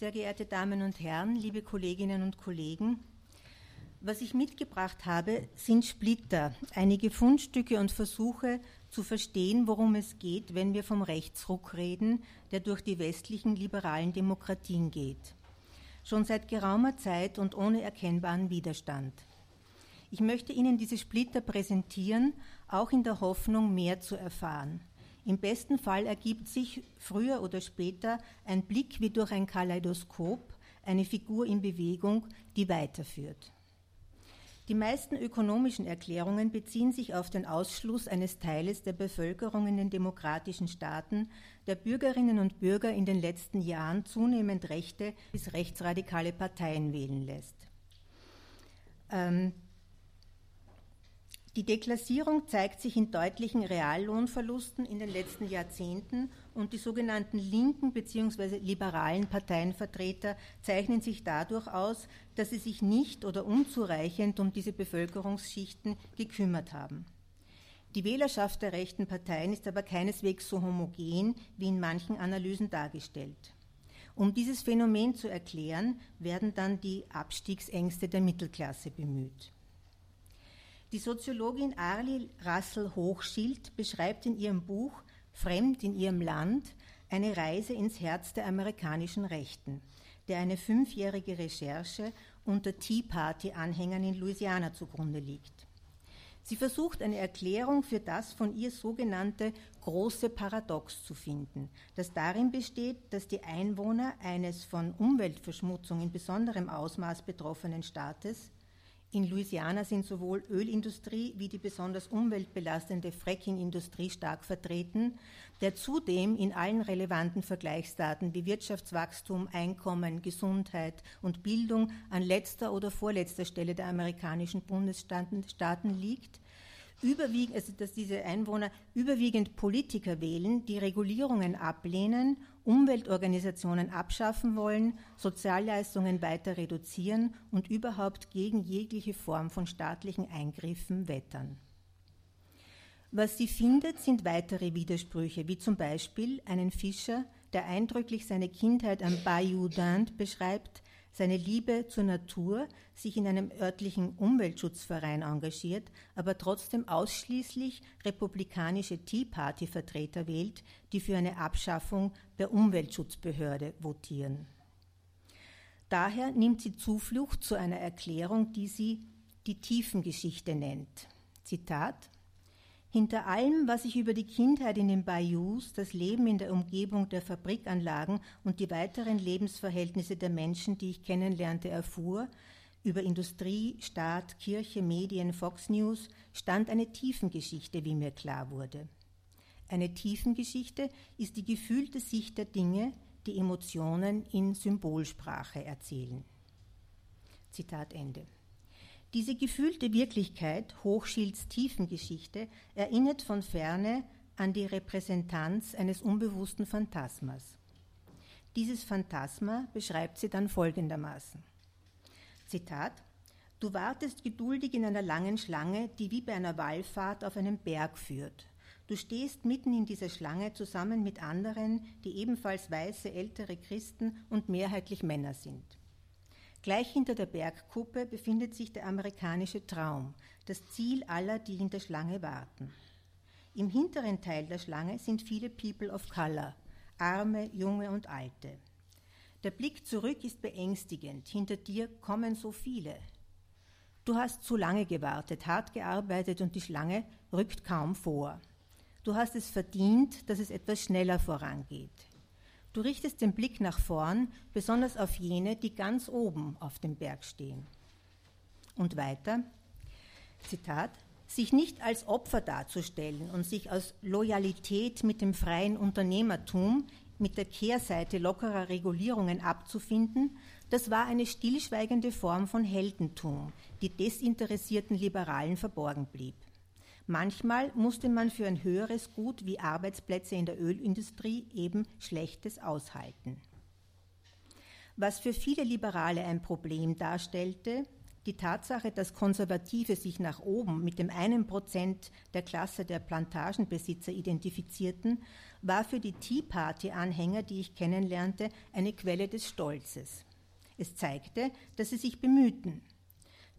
Sehr geehrte Damen und Herren, liebe Kolleginnen und Kollegen, was ich mitgebracht habe, sind Splitter, einige Fundstücke und Versuche zu verstehen, worum es geht, wenn wir vom Rechtsruck reden, der durch die westlichen liberalen Demokratien geht. Schon seit geraumer Zeit und ohne erkennbaren Widerstand. Ich möchte Ihnen diese Splitter präsentieren, auch in der Hoffnung, mehr zu erfahren. Im besten Fall ergibt sich früher oder später ein Blick wie durch ein Kaleidoskop, eine Figur in Bewegung, die weiterführt. Die meisten ökonomischen Erklärungen beziehen sich auf den Ausschluss eines Teiles der Bevölkerung in den demokratischen Staaten, der Bürgerinnen und Bürger in den letzten Jahren zunehmend rechte bis rechtsradikale Parteien wählen lässt. Ähm, die Deklassierung zeigt sich in deutlichen Reallohnverlusten in den letzten Jahrzehnten und die sogenannten linken bzw. liberalen Parteienvertreter zeichnen sich dadurch aus, dass sie sich nicht oder unzureichend um diese Bevölkerungsschichten gekümmert haben. Die Wählerschaft der rechten Parteien ist aber keineswegs so homogen wie in manchen Analysen dargestellt. Um dieses Phänomen zu erklären, werden dann die Abstiegsängste der Mittelklasse bemüht. Die Soziologin Arli Rassel-Hochschild beschreibt in ihrem Buch Fremd in ihrem Land eine Reise ins Herz der amerikanischen Rechten, der eine fünfjährige Recherche unter Tea Party-Anhängern in Louisiana zugrunde liegt. Sie versucht eine Erklärung für das von ihr sogenannte große Paradox zu finden, das darin besteht, dass die Einwohner eines von Umweltverschmutzung in besonderem Ausmaß betroffenen Staates in Louisiana sind sowohl Ölindustrie wie die besonders umweltbelastende Fracking-Industrie stark vertreten, der zudem in allen relevanten Vergleichsdaten wie Wirtschaftswachstum, Einkommen, Gesundheit und Bildung an letzter oder vorletzter Stelle der amerikanischen Bundesstaaten liegt. Überwiegend, also dass diese Einwohner überwiegend Politiker wählen, die Regulierungen ablehnen, Umweltorganisationen abschaffen wollen, Sozialleistungen weiter reduzieren und überhaupt gegen jegliche Form von staatlichen Eingriffen wettern. Was sie findet, sind weitere Widersprüche, wie zum Beispiel einen Fischer, der eindrücklich seine Kindheit am Bayou d'Inde beschreibt, seine Liebe zur Natur, sich in einem örtlichen Umweltschutzverein engagiert, aber trotzdem ausschließlich republikanische Tea Party-Vertreter wählt, die für eine Abschaffung der Umweltschutzbehörde votieren. Daher nimmt sie Zuflucht zu einer Erklärung, die sie die Tiefengeschichte nennt. Zitat hinter allem, was ich über die Kindheit in den Bayous, das Leben in der Umgebung der Fabrikanlagen und die weiteren Lebensverhältnisse der Menschen, die ich kennenlernte, erfuhr, über Industrie, Staat, Kirche, Medien, Fox News, stand eine Tiefengeschichte, wie mir klar wurde. Eine Tiefengeschichte ist die gefühlte Sicht der Dinge, die Emotionen in Symbolsprache erzählen. Zitat Ende. Diese gefühlte Wirklichkeit Hochschilds Tiefengeschichte erinnert von ferne an die Repräsentanz eines unbewussten Phantasmas. Dieses Phantasma beschreibt sie dann folgendermaßen. Zitat Du wartest geduldig in einer langen Schlange, die wie bei einer Wallfahrt auf einen Berg führt. Du stehst mitten in dieser Schlange zusammen mit anderen, die ebenfalls weiße ältere Christen und mehrheitlich Männer sind. Gleich hinter der Bergkuppe befindet sich der amerikanische Traum, das Ziel aller, die in der Schlange warten. Im hinteren Teil der Schlange sind viele People of Color, Arme, Junge und Alte. Der Blick zurück ist beängstigend, hinter dir kommen so viele. Du hast zu lange gewartet, hart gearbeitet und die Schlange rückt kaum vor. Du hast es verdient, dass es etwas schneller vorangeht. Du richtest den Blick nach vorn, besonders auf jene, die ganz oben auf dem Berg stehen. Und weiter, Zitat, sich nicht als Opfer darzustellen und sich aus Loyalität mit dem freien Unternehmertum, mit der Kehrseite lockerer Regulierungen abzufinden, das war eine stillschweigende Form von Heldentum, die desinteressierten Liberalen verborgen blieb. Manchmal musste man für ein höheres Gut wie Arbeitsplätze in der Ölindustrie eben Schlechtes aushalten. Was für viele Liberale ein Problem darstellte, Die Tatsache, dass Konservative sich nach oben mit dem einen Prozent der Klasse der Plantagenbesitzer identifizierten, war für die Tea Party-Anhänger, die ich kennenlernte, eine Quelle des Stolzes. Es zeigte, dass sie sich bemühten.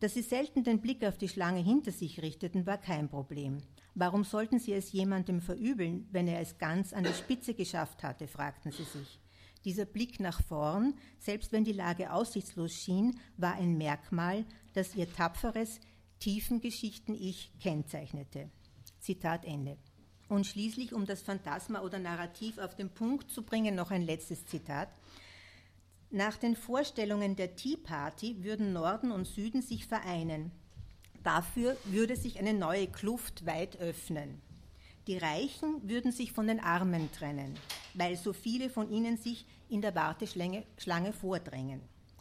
Dass sie selten den Blick auf die Schlange hinter sich richteten, war kein Problem. Warum sollten sie es jemandem verübeln, wenn er es ganz an die Spitze geschafft hatte, fragten sie sich. Dieser Blick nach vorn, selbst wenn die Lage aussichtslos schien, war ein Merkmal, das ihr tapferes, tiefen Geschichten-Ich kennzeichnete. Zitat Ende. Und schließlich, um das Phantasma oder Narrativ auf den Punkt zu bringen, noch ein letztes Zitat. Nach den Vorstellungen der Tea Party würden Norden und Süden sich vereinen. Dafür würde sich eine neue Kluft weit öffnen. Die Reichen würden sich von den Armen trennen, weil so viele von ihnen sich in der Warteschlange vordrängen.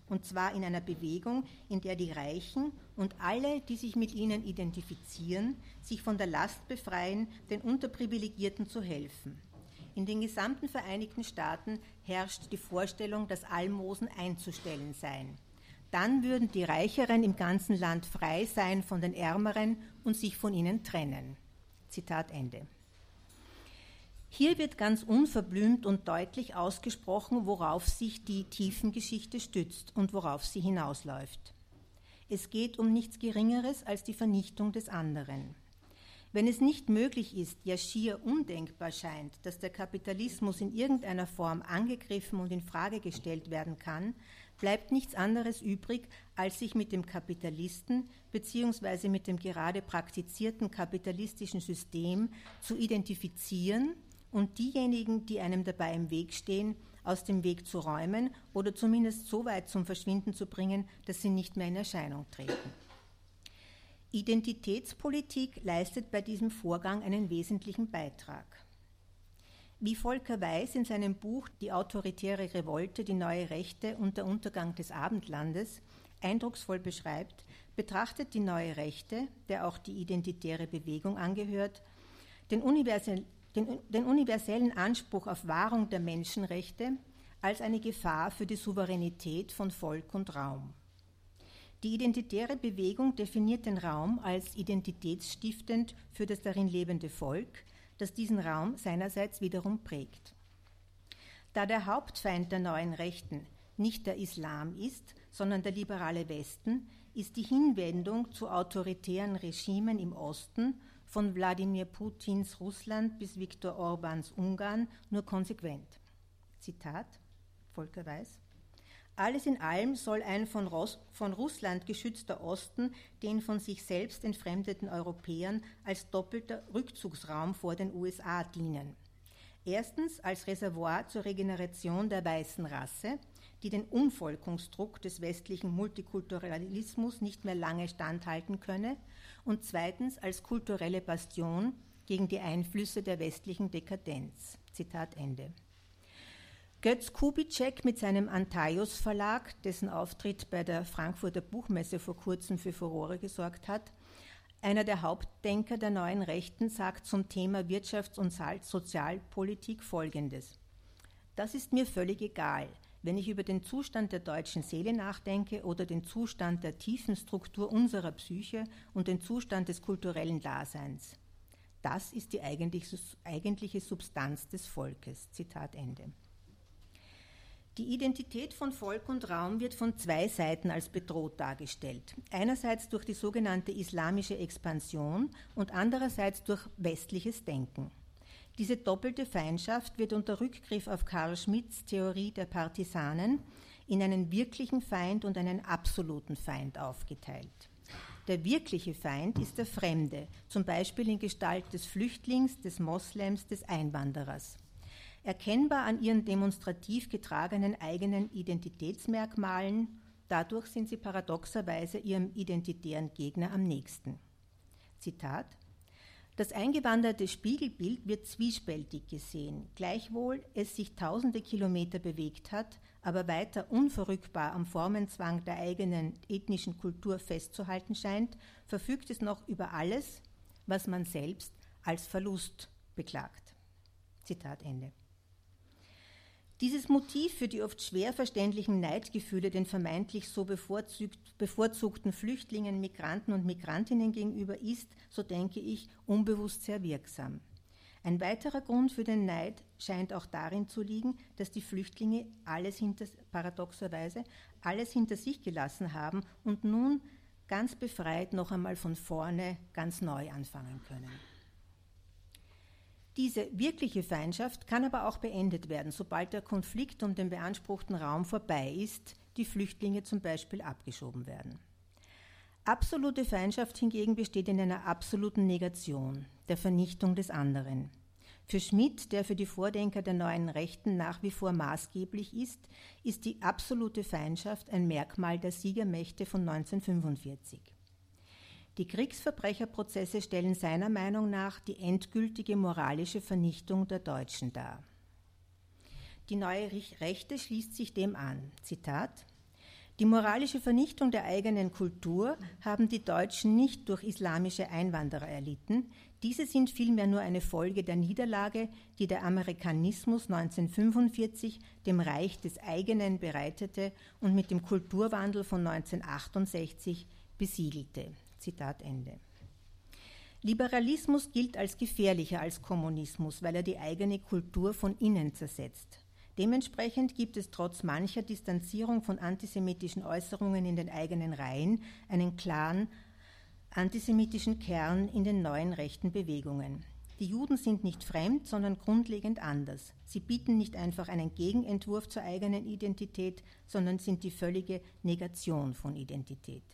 Und zwar in einer Bewegung, in der die Reichen und alle, die sich mit ihnen identifizieren, sich von der Last befreien, den Unterprivilegierten zu helfen. In den gesamten Vereinigten Staaten herrscht die Vorstellung, dass Almosen einzustellen seien. Dann würden die Reicheren im ganzen Land frei sein von den Ärmeren und sich von ihnen trennen. Zitat Ende. Hier wird ganz unverblümt und deutlich ausgesprochen, worauf sich die Tiefengeschichte stützt und worauf sie hinausläuft. Es geht um nichts Geringeres als die Vernichtung des anderen. Wenn es nicht möglich ist, ja schier undenkbar scheint, dass der Kapitalismus in irgendeiner Form angegriffen und in Frage gestellt werden kann, bleibt nichts anderes übrig, als sich mit dem Kapitalisten bzw. mit dem gerade praktizierten kapitalistischen System zu identifizieren und diejenigen, die einem dabei im Weg stehen, aus dem Weg zu räumen oder zumindest so weit zum Verschwinden zu bringen, dass sie nicht mehr in Erscheinung treten. Identitätspolitik leistet bei diesem Vorgang einen wesentlichen Beitrag. Wie Volker Weiß in seinem Buch Die autoritäre Revolte, die neue Rechte und der Untergang des Abendlandes eindrucksvoll beschreibt, betrachtet die neue Rechte, der auch die identitäre Bewegung angehört, den, universell, den, den universellen Anspruch auf Wahrung der Menschenrechte als eine Gefahr für die Souveränität von Volk und Raum. Die identitäre Bewegung definiert den Raum als identitätsstiftend für das darin lebende Volk, das diesen Raum seinerseits wiederum prägt. Da der Hauptfeind der neuen Rechten nicht der Islam ist, sondern der liberale Westen, ist die Hinwendung zu autoritären Regimen im Osten von Wladimir Putins Russland bis Viktor Orbans Ungarn nur konsequent. Zitat Volker Weiß. Alles in allem soll ein von, Ross, von, Russland geschützter Osten den von sich selbst entfremdeten Europäern als doppelter Rückzugsraum vor den USA dienen. Erstens als Reservoir zur Regeneration der weißen Rasse, die den Umvolkungsdruck des westlichen Multikulturalismus nicht mehr lange standhalten könne, und zweitens als kulturelle Bastion gegen die Einflüsse der westlichen Dekadenz. Zitat Ende. Götz Kubitschek mit seinem Antaios Verlag, dessen Auftritt bei der Frankfurter Buchmesse vor kurzem für Furore gesorgt hat, einer der Hauptdenker der neuen Rechten, sagt zum Thema Wirtschafts- und Sozialpolitik Folgendes. Das ist mir völlig egal, wenn ich über den Zustand der deutschen Seele nachdenke oder den Zustand der tiefen Struktur unserer Psyche und den Zustand des kulturellen Daseins. Das ist die eigentliche Substanz des Volkes. Zitat Ende. Die Identität von Volk und Raum wird von zwei Seiten als bedroht dargestellt. Einerseits durch die sogenannte islamische Expansion und andererseits durch westliches Denken. Diese doppelte Feindschaft wird unter Rückgriff auf Karl Schmidts Theorie der Partisanen in einen wirklichen Feind und einen absoluten Feind aufgeteilt. Der wirkliche Feind ist der Fremde, zum Beispiel in Gestalt des Flüchtlings, des Moslems, des Einwanderers erkennbar an ihren demonstrativ getragenen eigenen Identitätsmerkmalen, dadurch sind sie paradoxerweise ihrem identitären Gegner am nächsten. Zitat das eingewanderte Spiegelbild wird zwiespältig gesehen, gleichwohl es sich tausende Kilometer bewegt hat, aber weiter unverrückbar am Formenzwang der eigenen ethnischen Kultur festzuhalten scheint, verfügt es noch über alles, was man selbst als Verlust beklagt. Zitat Ende. Dieses Motiv für die oft schwer verständlichen Neidgefühle den vermeintlich so bevorzugten Flüchtlingen, Migranten und Migrantinnen gegenüber ist, so denke ich, unbewusst sehr wirksam. Ein weiterer Grund für den Neid scheint auch darin zu liegen, dass die Flüchtlinge alles hinter, paradoxerweise alles hinter sich gelassen haben und nun ganz befreit noch einmal von vorne ganz neu anfangen können. Diese wirkliche Feindschaft kann aber auch beendet werden, sobald der Konflikt um den beanspruchten Raum vorbei ist, die Flüchtlinge zum Beispiel abgeschoben werden. Absolute Feindschaft hingegen besteht in einer absoluten Negation, der Vernichtung des anderen. Für Schmidt, der für die Vordenker der neuen Rechten nach wie vor maßgeblich ist, ist die absolute Feindschaft ein Merkmal der Siegermächte von 1945. Die Kriegsverbrecherprozesse stellen seiner Meinung nach die endgültige moralische Vernichtung der Deutschen dar. Die neue Rechte schließt sich dem an. Zitat die moralische Vernichtung der eigenen Kultur haben die Deutschen nicht durch islamische Einwanderer erlitten, diese sind vielmehr nur eine Folge der Niederlage, die der Amerikanismus 1945 dem Reich des eigenen bereitete und mit dem Kulturwandel von 1968 besiegelte. Zitat Ende. Liberalismus gilt als gefährlicher als Kommunismus, weil er die eigene Kultur von innen zersetzt. Dementsprechend gibt es trotz mancher Distanzierung von antisemitischen Äußerungen in den eigenen Reihen einen klaren antisemitischen Kern in den neuen rechten Bewegungen. Die Juden sind nicht fremd, sondern grundlegend anders. Sie bieten nicht einfach einen Gegenentwurf zur eigenen Identität, sondern sind die völlige Negation von Identität.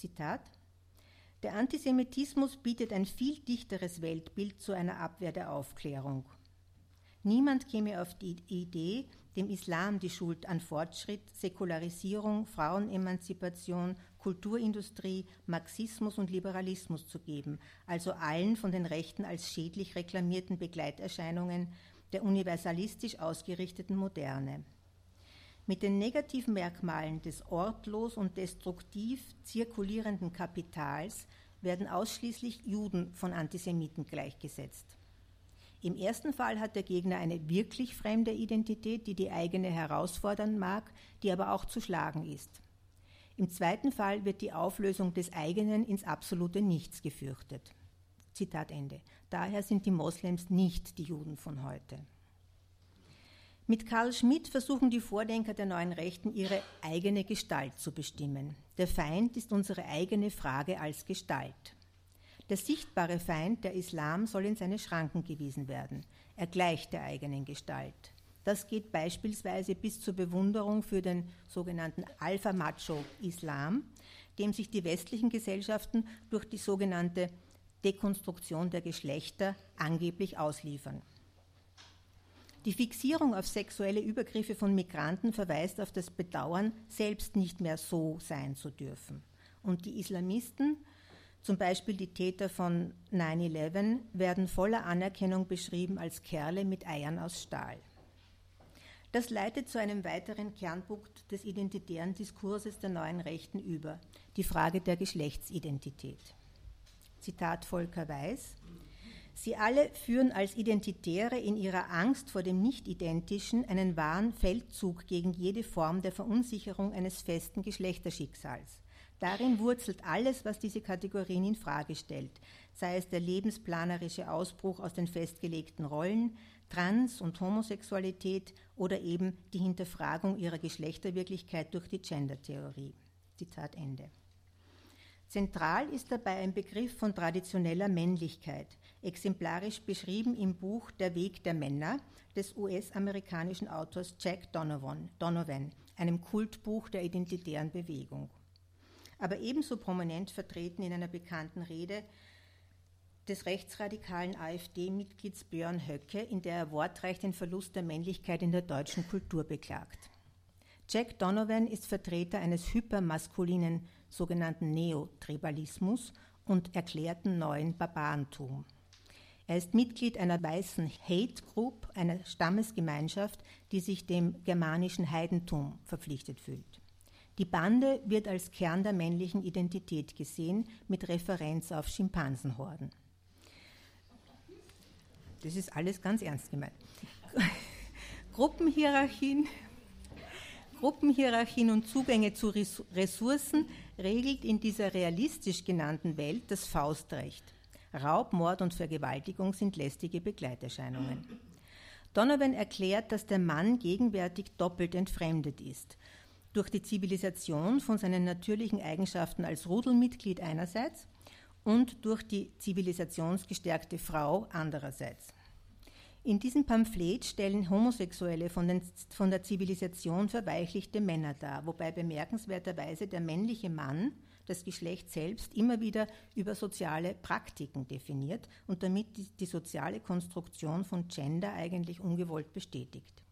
Zitat Der Antisemitismus bietet ein viel dichteres Weltbild zu einer Abwehr der Aufklärung. Niemand käme auf die Idee, dem Islam die Schuld an Fortschritt, Säkularisierung, Frauenemanzipation, Kulturindustrie, Marxismus und Liberalismus zu geben, also allen von den Rechten als schädlich reklamierten Begleiterscheinungen der universalistisch ausgerichteten Moderne. Mit den negativen Merkmalen des ortlos und destruktiv zirkulierenden Kapitals werden ausschließlich Juden von Antisemiten gleichgesetzt. Im ersten Fall hat der Gegner eine wirklich fremde Identität, die die eigene herausfordern mag, die aber auch zu schlagen ist. Im zweiten Fall wird die Auflösung des eigenen ins absolute Nichts gefürchtet. Zitat Ende. Daher sind die Moslems nicht die Juden von heute. Mit Karl Schmidt versuchen die Vordenker der neuen Rechten ihre eigene Gestalt zu bestimmen. Der Feind ist unsere eigene Frage als Gestalt. Der sichtbare Feind, der Islam, soll in seine Schranken gewiesen werden. Er gleicht der eigenen Gestalt. Das geht beispielsweise bis zur Bewunderung für den sogenannten Alpha-Macho-Islam, dem sich die westlichen Gesellschaften durch die sogenannte Dekonstruktion der Geschlechter angeblich ausliefern. Die Fixierung auf sexuelle Übergriffe von Migranten verweist auf das Bedauern, selbst nicht mehr so sein zu dürfen. Und die Islamisten, zum Beispiel die Täter von 9-11, werden voller Anerkennung beschrieben als Kerle mit Eiern aus Stahl. Das leitet zu einem weiteren Kernpunkt des identitären Diskurses der neuen Rechten über, die Frage der Geschlechtsidentität. Zitat Volker Weiß Sie alle führen als Identitäre in ihrer Angst vor dem Nicht-Identischen einen wahren Feldzug gegen jede Form der Verunsicherung eines festen Geschlechterschicksals. Darin wurzelt alles, was diese Kategorien in Frage stellt, sei es der lebensplanerische Ausbruch aus den festgelegten Rollen, Trans- und Homosexualität oder eben die Hinterfragung ihrer Geschlechterwirklichkeit durch die Gendertheorie. Zitat Ende. Zentral ist dabei ein Begriff von traditioneller Männlichkeit, exemplarisch beschrieben im Buch Der Weg der Männer des US-amerikanischen Autors Jack Donovan, Donovan, einem Kultbuch der identitären Bewegung. Aber ebenso prominent vertreten in einer bekannten Rede des rechtsradikalen AfD-Mitglieds Björn Höcke, in der er wortreich den Verlust der Männlichkeit in der deutschen Kultur beklagt. Jack Donovan ist Vertreter eines hypermaskulinen sogenannten Neotribalismus und erklärten neuen Barbarentum. Er ist Mitglied einer weißen Hate Group, einer Stammesgemeinschaft, die sich dem germanischen Heidentum verpflichtet fühlt. Die Bande wird als Kern der männlichen Identität gesehen, mit Referenz auf Schimpansenhorden. Das ist alles ganz ernst gemeint. Gruppenhierarchien, Gruppenhierarchien und Zugänge zu Ressourcen regelt in dieser realistisch genannten Welt das Faustrecht. Raub, Mord und Vergewaltigung sind lästige Begleiterscheinungen. Donovan erklärt, dass der Mann gegenwärtig doppelt entfremdet ist. Durch die Zivilisation von seinen natürlichen Eigenschaften als Rudelmitglied einerseits und durch die zivilisationsgestärkte Frau andererseits. In diesem Pamphlet stellen Homosexuelle von, den, von, der Zivilisation verweichlichte Männer dar, wobei bemerkenswerterweise der männliche Mann das Geschlecht selbst immer wieder über soziale Praktiken definiert und damit die, die soziale Konstruktion von Gender eigentlich ungewollt bestätigt.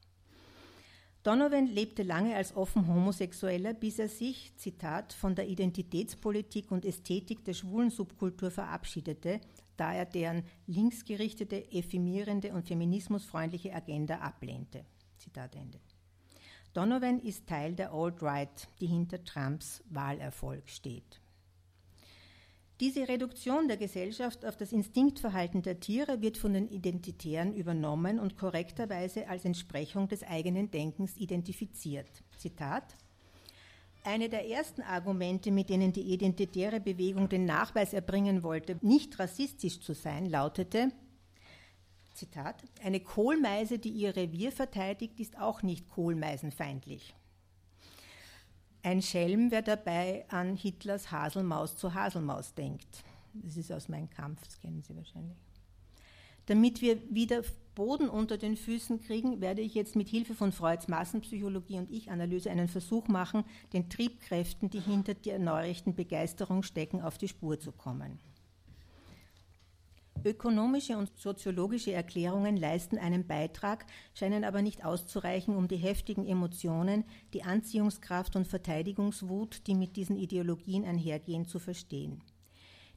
Donovan lebte lange als offen Homosexueller, bis er sich, Zitat, von der Identitätspolitik und Ästhetik der schwulen Subkultur verabschiedete, da er deren linksgerichtete, effimierende und feminismusfreundliche Agenda ablehnte. Zitat Ende. Donovan ist Teil der Alt-Right, die hinter Trumps Wahlerfolg steht. Diese Reduktion der Gesellschaft auf das Instinktverhalten der Tiere wird von den Identitären übernommen und korrekterweise als Entsprechung des eigenen Denkens identifiziert. Zitat eine der ersten Argumente, mit denen die identitäre Bewegung den Nachweis erbringen wollte, nicht rassistisch zu sein, lautete, Zitat, eine Kohlmeise, die ihr Revier verteidigt, ist auch nicht kohlmeisenfeindlich. Ein Schelm, wer dabei an Hitlers Haselmaus zu Haselmaus denkt. Das ist aus meinem Kampf, das kennen Sie wahrscheinlich. Damit wir wieder Boden unter den Füßen kriegen, werde ich jetzt mit Hilfe von Freuds Massenpsychologie und Ich-Analyse einen Versuch machen, den Triebkräften, die hinter der neurechten Begeisterung stecken, auf die Spur zu kommen. Ökonomische und soziologische Erklärungen leisten einen Beitrag, scheinen aber nicht auszureichen, um die heftigen Emotionen, die Anziehungskraft und Verteidigungswut, die mit diesen Ideologien einhergehen, zu verstehen.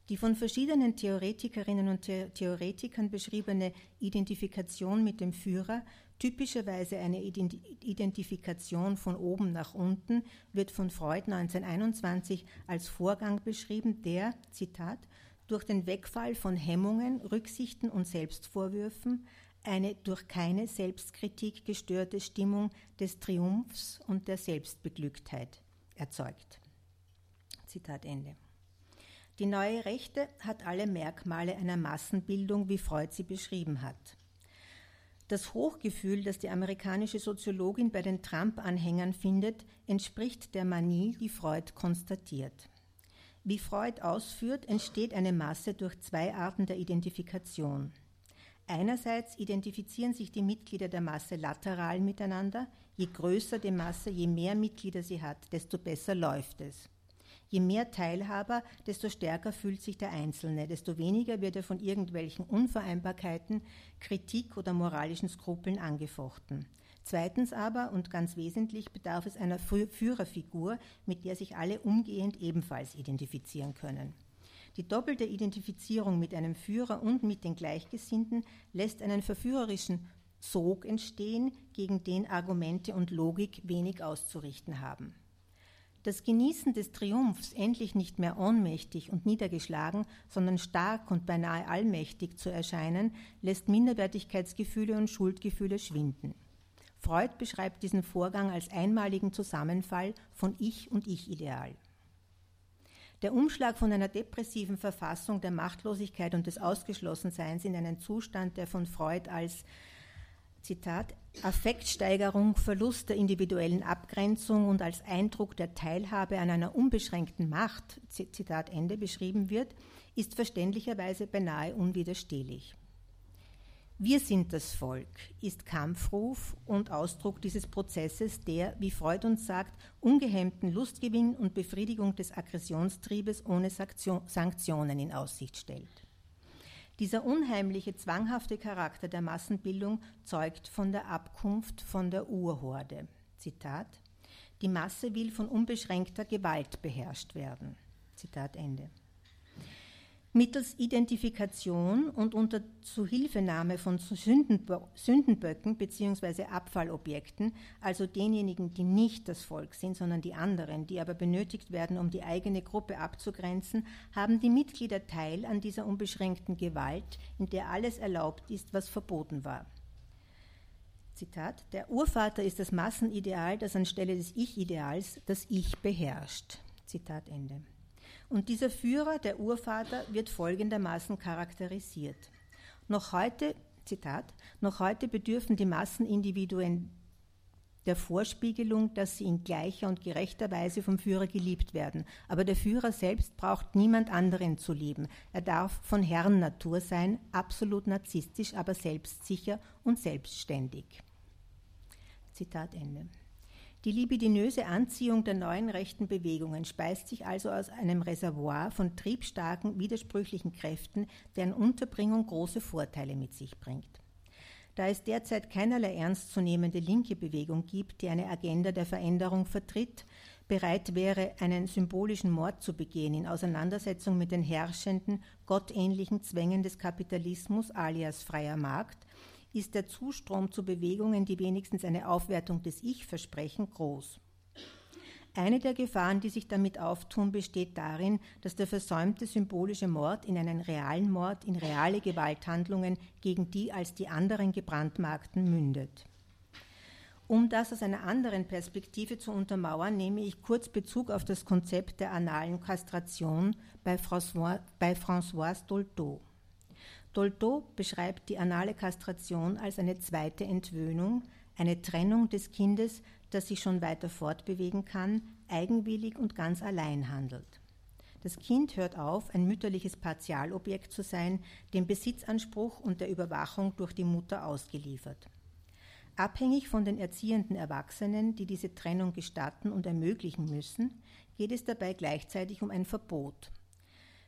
Die von verschiedenen Theoretikerinnen und Theoretikern beschriebene Identifikation mit dem Führer, typischerweise eine Identifikation von oben nach unten, wird von Freud 1921 als Vorgang beschrieben, der, Zitat, durch den Wegfall von Hemmungen, Rücksichten und Selbstvorwürfen eine durch keine Selbstkritik gestörte Stimmung des Triumphs und der Selbstbeglücktheit erzeugt. Zitat Ende. Die neue Rechte hat alle Merkmale einer Massenbildung, wie Freud sie beschrieben hat. Das Hochgefühl, das die amerikanische Soziologin bei den Trump-Anhängern findet, entspricht der Manie, die Freud konstatiert. Wie Freud ausführt, entsteht eine Masse durch zwei Arten der Identifikation. Einerseits identifizieren sich die Mitglieder der Masse lateral miteinander. Je größer die Masse, je mehr Mitglieder sie hat, desto besser läuft es. Je mehr Teilhaber, desto stärker fühlt sich der Einzelne, desto weniger wird er von irgendwelchen Unvereinbarkeiten, Kritik oder moralischen Skrupeln angefochten. Zweitens aber, und ganz wesentlich, bedarf es einer Führerfigur, mit der sich alle umgehend ebenfalls identifizieren können. Die doppelte Identifizierung mit einem Führer und mit den Gleichgesinnten lässt einen verführerischen Sog entstehen, gegen den Argumente und Logik wenig auszurichten haben. Das Genießen des Triumphs, endlich nicht mehr ohnmächtig und niedergeschlagen, sondern stark und beinahe allmächtig zu erscheinen, lässt Minderwertigkeitsgefühle und Schuldgefühle schwinden. Freud beschreibt diesen Vorgang als einmaligen Zusammenfall von Ich und Ich-Ideal. Der Umschlag von einer depressiven Verfassung der Machtlosigkeit und des Ausgeschlossenseins in einen Zustand, der von Freud als Zitat, Affektsteigerung, Verlust der individuellen Abgrenzung und als Eindruck der Teilhabe an einer unbeschränkten Macht, Zitat Ende, beschrieben wird, ist verständlicherweise beinahe unwiderstehlich. Wir sind das Volk ist Kampfruf und Ausdruck dieses Prozesses, der, wie Freud uns sagt, ungehemmten Lustgewinn und Befriedigung des Aggressionstriebes ohne Sanktionen in Aussicht stellt. Dieser unheimliche, zwanghafte Charakter der Massenbildung zeugt von der Abkunft von der Urhorde. Zitat: Die Masse will von unbeschränkter Gewalt beherrscht werden. Zitat Ende. Mittels Identifikation und unter Zuhilfenahme von Sündenböcken bzw. Abfallobjekten, also denjenigen, die nicht das Volk sind, sondern die anderen, die aber benötigt werden, um die eigene Gruppe abzugrenzen, haben die Mitglieder Teil an dieser unbeschränkten Gewalt, in der alles erlaubt ist, was verboten war. Zitat, der Urvater ist das Massenideal, das anstelle des Ich-Ideals das Ich beherrscht. Zitat Ende. Und dieser Führer, der Urvater, wird folgendermaßen charakterisiert. Noch heute, Zitat, noch heute bedürfen die Massenindividuen der Vorspiegelung, dass sie in gleicher und gerechter Weise vom Führer geliebt werden. Aber der Führer selbst braucht niemand anderen zu lieben. Er darf von Herrennatur sein, absolut narzisstisch, aber selbstsicher und selbstständig. Zitat Ende. Die libidinöse Anziehung der neuen rechten Bewegungen speist sich also aus einem Reservoir von triebstarken, widersprüchlichen Kräften, deren Unterbringung große Vorteile mit sich bringt. Da es derzeit keinerlei ernstzunehmende linke Bewegung gibt, die eine Agenda der Veränderung vertritt, bereit wäre, einen symbolischen Mord zu begehen in Auseinandersetzung mit den herrschenden, gottähnlichen Zwängen des Kapitalismus alias freier Markt, ist der Zustrom zu Bewegungen, die wenigstens eine Aufwertung des Ich versprechen, groß. Eine der Gefahren, die sich damit auftun, besteht darin, dass der versäumte symbolische Mord in einen realen Mord, in reale Gewalthandlungen gegen die als die anderen gebrandmarkten mündet. Um das aus einer anderen Perspektive zu untermauern, nehme ich kurz Bezug auf das Konzept der analen Kastration bei, François, bei Françoise Dolto. Dolto beschreibt die anale Kastration als eine zweite Entwöhnung, eine Trennung des Kindes das sich schon weiter fortbewegen kann, eigenwillig und ganz allein handelt. Das Kind hört auf, ein mütterliches Partialobjekt zu sein, dem Besitzanspruch und der Überwachung durch die Mutter ausgeliefert. Abhängig von den erziehenden Erwachsenen, die diese Trennung gestatten und ermöglichen müssen, geht es dabei gleichzeitig um ein Verbot.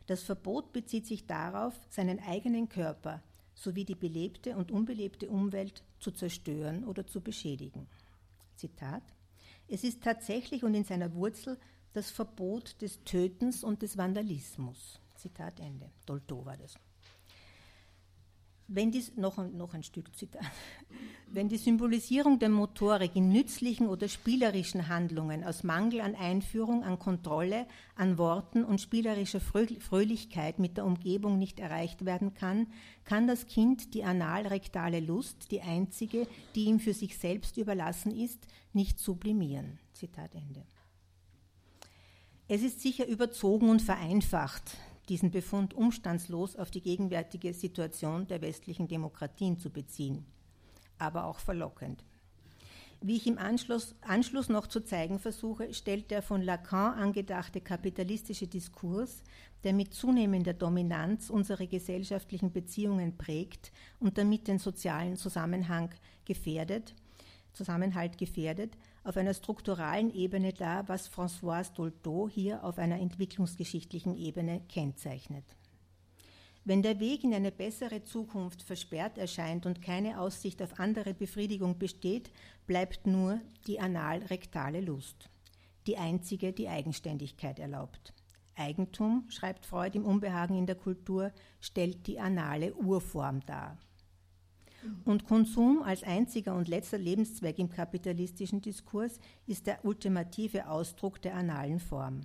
Das Verbot bezieht sich darauf, seinen eigenen Körper sowie die belebte und unbelebte Umwelt zu zerstören oder zu beschädigen. Zitat, es ist tatsächlich und in seiner Wurzel das Verbot des Tötens und des Vandalismus. Zitat Ende. Dolto war das. Wenn dies, noch, noch ein Stück Zitat. Wenn die Symbolisierung der Motorik in nützlichen oder spielerischen Handlungen aus Mangel an Einführung, an Kontrolle, an Worten und spielerischer Fröhlichkeit mit der Umgebung nicht erreicht werden kann, kann das Kind die analrektale Lust, die einzige, die ihm für sich selbst überlassen ist, nicht sublimieren. Zitat Ende. Es ist sicher überzogen und vereinfacht, diesen Befund umstandslos auf die gegenwärtige Situation der westlichen Demokratien zu beziehen, aber auch verlockend. Wie ich im Anschluss, Anschluss, noch zu zeigen versuche, stellt der von Lacan angedachte kapitalistische Diskurs, der mit zunehmender Dominanz unsere gesellschaftlichen Beziehungen prägt und damit den sozialen Zusammenhang gefährdet, Zusammenhalt gefährdet, auf einer strukturalen Ebene dar, was Françoise Dolto hier auf einer entwicklungsgeschichtlichen Ebene kennzeichnet. Wenn der Weg in eine bessere Zukunft versperrt erscheint und keine Aussicht auf andere Befriedigung besteht, bleibt nur die anal-rektale Lust, die einzige, die Eigenständigkeit erlaubt. Eigentum, schreibt Freud im Unbehagen in der Kultur, stellt die anale Urform dar. Und Konsum als einziger und letzter Lebenszweck im kapitalistischen Diskurs ist der ultimative Ausdruck der analen Form.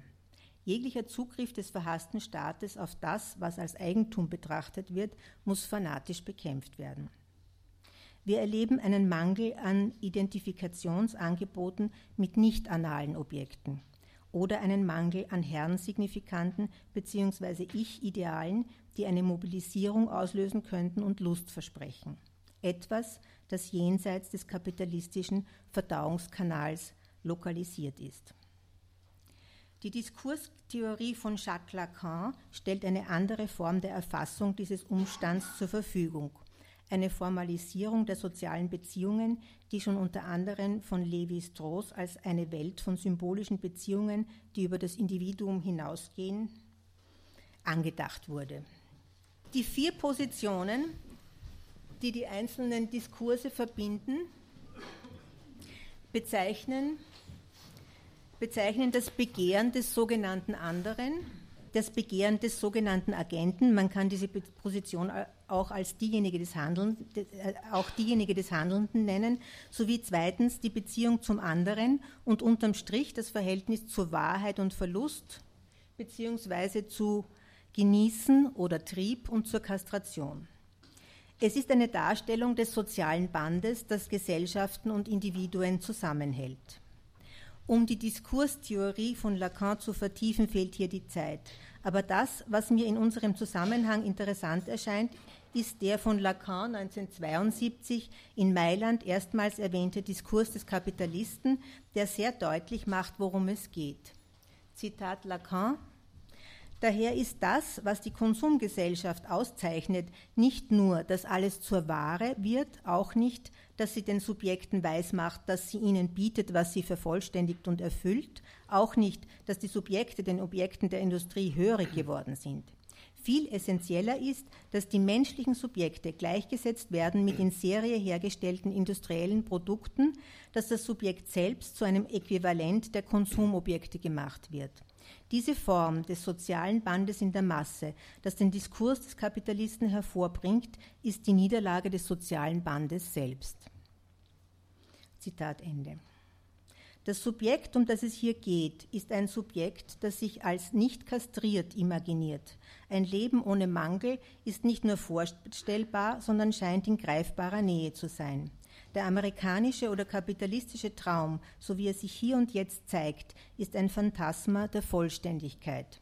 Jeglicher Zugriff des verhassten Staates auf das, was als Eigentum betrachtet wird, muss fanatisch bekämpft werden. Wir erleben einen Mangel an Identifikationsangeboten mit nicht-analen Objekten oder einen Mangel an Herrensignifikanten bzw. Ich-Idealen, die eine Mobilisierung auslösen könnten und Lust versprechen etwas, das jenseits des kapitalistischen Verdauungskanals lokalisiert ist. Die Diskurstheorie von Jacques Lacan stellt eine andere Form der Erfassung dieses Umstands zur Verfügung, eine Formalisierung der sozialen Beziehungen, die schon unter anderem von Levi Strauss als eine Welt von symbolischen Beziehungen, die über das Individuum hinausgehen, angedacht wurde. Die vier Positionen die die einzelnen Diskurse verbinden, bezeichnen, bezeichnen das Begehren des sogenannten anderen, das Begehren des sogenannten Agenten. Man kann diese Position auch als diejenige des, Handeln, äh, auch diejenige des Handelnden nennen, sowie zweitens die Beziehung zum anderen und unterm Strich das Verhältnis zur Wahrheit und Verlust beziehungsweise zu Genießen oder Trieb und zur Kastration. Es ist eine Darstellung des sozialen Bandes, das Gesellschaften und Individuen zusammenhält. Um die Diskurstheorie von Lacan zu vertiefen, fehlt hier die Zeit. Aber das, was mir in unserem Zusammenhang interessant erscheint, ist der von Lacan 1972 in Mailand erstmals erwähnte Diskurs des Kapitalisten, der sehr deutlich macht, worum es geht. Zitat Lacan Daher ist das, was die Konsumgesellschaft auszeichnet, nicht nur, dass alles zur Ware wird, auch nicht, dass sie den Subjekten weismacht, dass sie ihnen bietet, was sie vervollständigt und erfüllt, auch nicht, dass die Subjekte den Objekten der Industrie hörig geworden sind. Viel essentieller ist, dass die menschlichen Subjekte gleichgesetzt werden mit in Serie hergestellten industriellen Produkten, dass das Subjekt selbst zu einem Äquivalent der Konsumobjekte gemacht wird. Diese Form des sozialen Bandes in der Masse, das den Diskurs des Kapitalisten hervorbringt, ist die Niederlage des sozialen Bandes selbst. Zitat Ende. Das Subjekt, um das es hier geht, ist ein Subjekt, das sich als nicht kastriert imaginiert. Ein Leben ohne Mangel ist nicht nur vorstellbar, sondern scheint in greifbarer Nähe zu sein. Der amerikanische oder kapitalistische Traum, so wie er sich hier und jetzt zeigt, ist ein Phantasma der Vollständigkeit.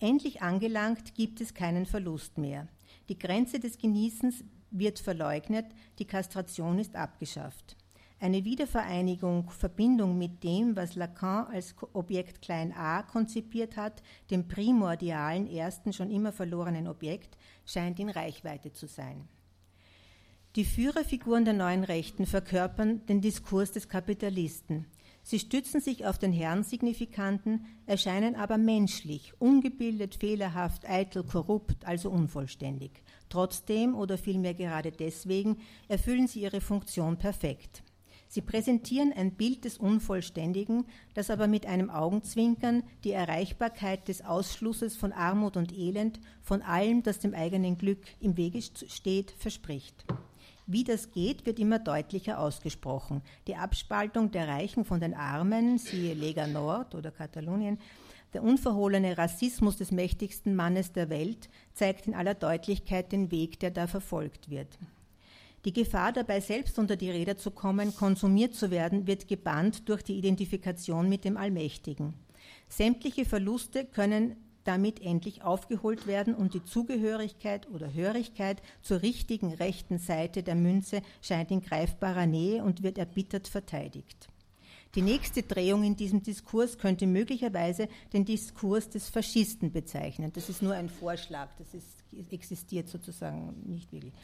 Endlich angelangt gibt es keinen Verlust mehr. Die Grenze des Genießens wird verleugnet, die Kastration ist abgeschafft. Eine Wiedervereinigung, Verbindung mit dem, was Lacan als Objekt klein a konzipiert hat, dem primordialen, ersten, schon immer verlorenen Objekt, scheint in Reichweite zu sein. Die Führerfiguren der neuen Rechten verkörpern den Diskurs des Kapitalisten. Sie stützen sich auf den Herrensignifikanten, erscheinen aber menschlich, ungebildet, fehlerhaft, eitel, korrupt, also unvollständig. Trotzdem oder vielmehr gerade deswegen erfüllen sie ihre Funktion perfekt. Sie präsentieren ein Bild des Unvollständigen, das aber mit einem Augenzwinkern die Erreichbarkeit des Ausschlusses von Armut und Elend, von allem, das dem eigenen Glück im Wege steht, verspricht. Wie das geht, wird immer deutlicher ausgesprochen. Die Abspaltung der Reichen von den Armen, siehe Lega Nord oder Katalonien, der unverhohlene Rassismus des mächtigsten Mannes der Welt zeigt in aller Deutlichkeit den Weg, der da verfolgt wird. Die Gefahr dabei, selbst unter die Räder zu kommen, konsumiert zu werden, wird gebannt durch die Identifikation mit dem Allmächtigen. Sämtliche Verluste können damit endlich aufgeholt werden und die Zugehörigkeit oder Hörigkeit zur richtigen rechten Seite der Münze scheint in greifbarer Nähe und wird erbittert verteidigt. Die nächste Drehung in diesem Diskurs könnte möglicherweise den Diskurs des Faschisten bezeichnen. Das ist nur ein Vorschlag, das ist, existiert sozusagen nicht wirklich.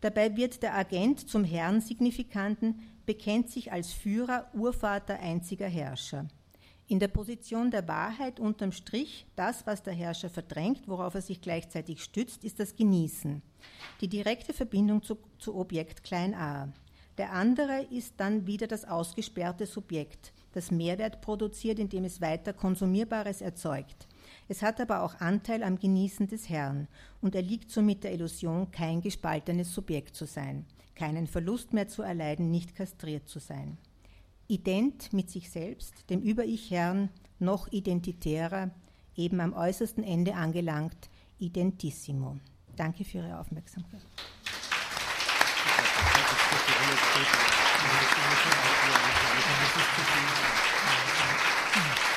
Dabei wird der Agent zum Herrn Signifikanten, bekennt sich als Führer, Urvater, einziger Herrscher. In der Position der Wahrheit unterm Strich, das, was der Herrscher verdrängt, worauf er sich gleichzeitig stützt, ist das Genießen. Die direkte Verbindung zu, zu Objekt klein a. Der andere ist dann wieder das ausgesperrte Subjekt, das Mehrwert produziert, indem es weiter Konsumierbares erzeugt. Es hat aber auch Anteil am Genießen des Herrn und erliegt somit der Illusion, kein gespaltenes Subjekt zu sein, keinen Verlust mehr zu erleiden, nicht kastriert zu sein ident mit sich selbst, dem Über-Ich-Herrn, noch identitärer, eben am äußersten Ende angelangt, identissimo. Danke für Ihre Aufmerksamkeit. Applaus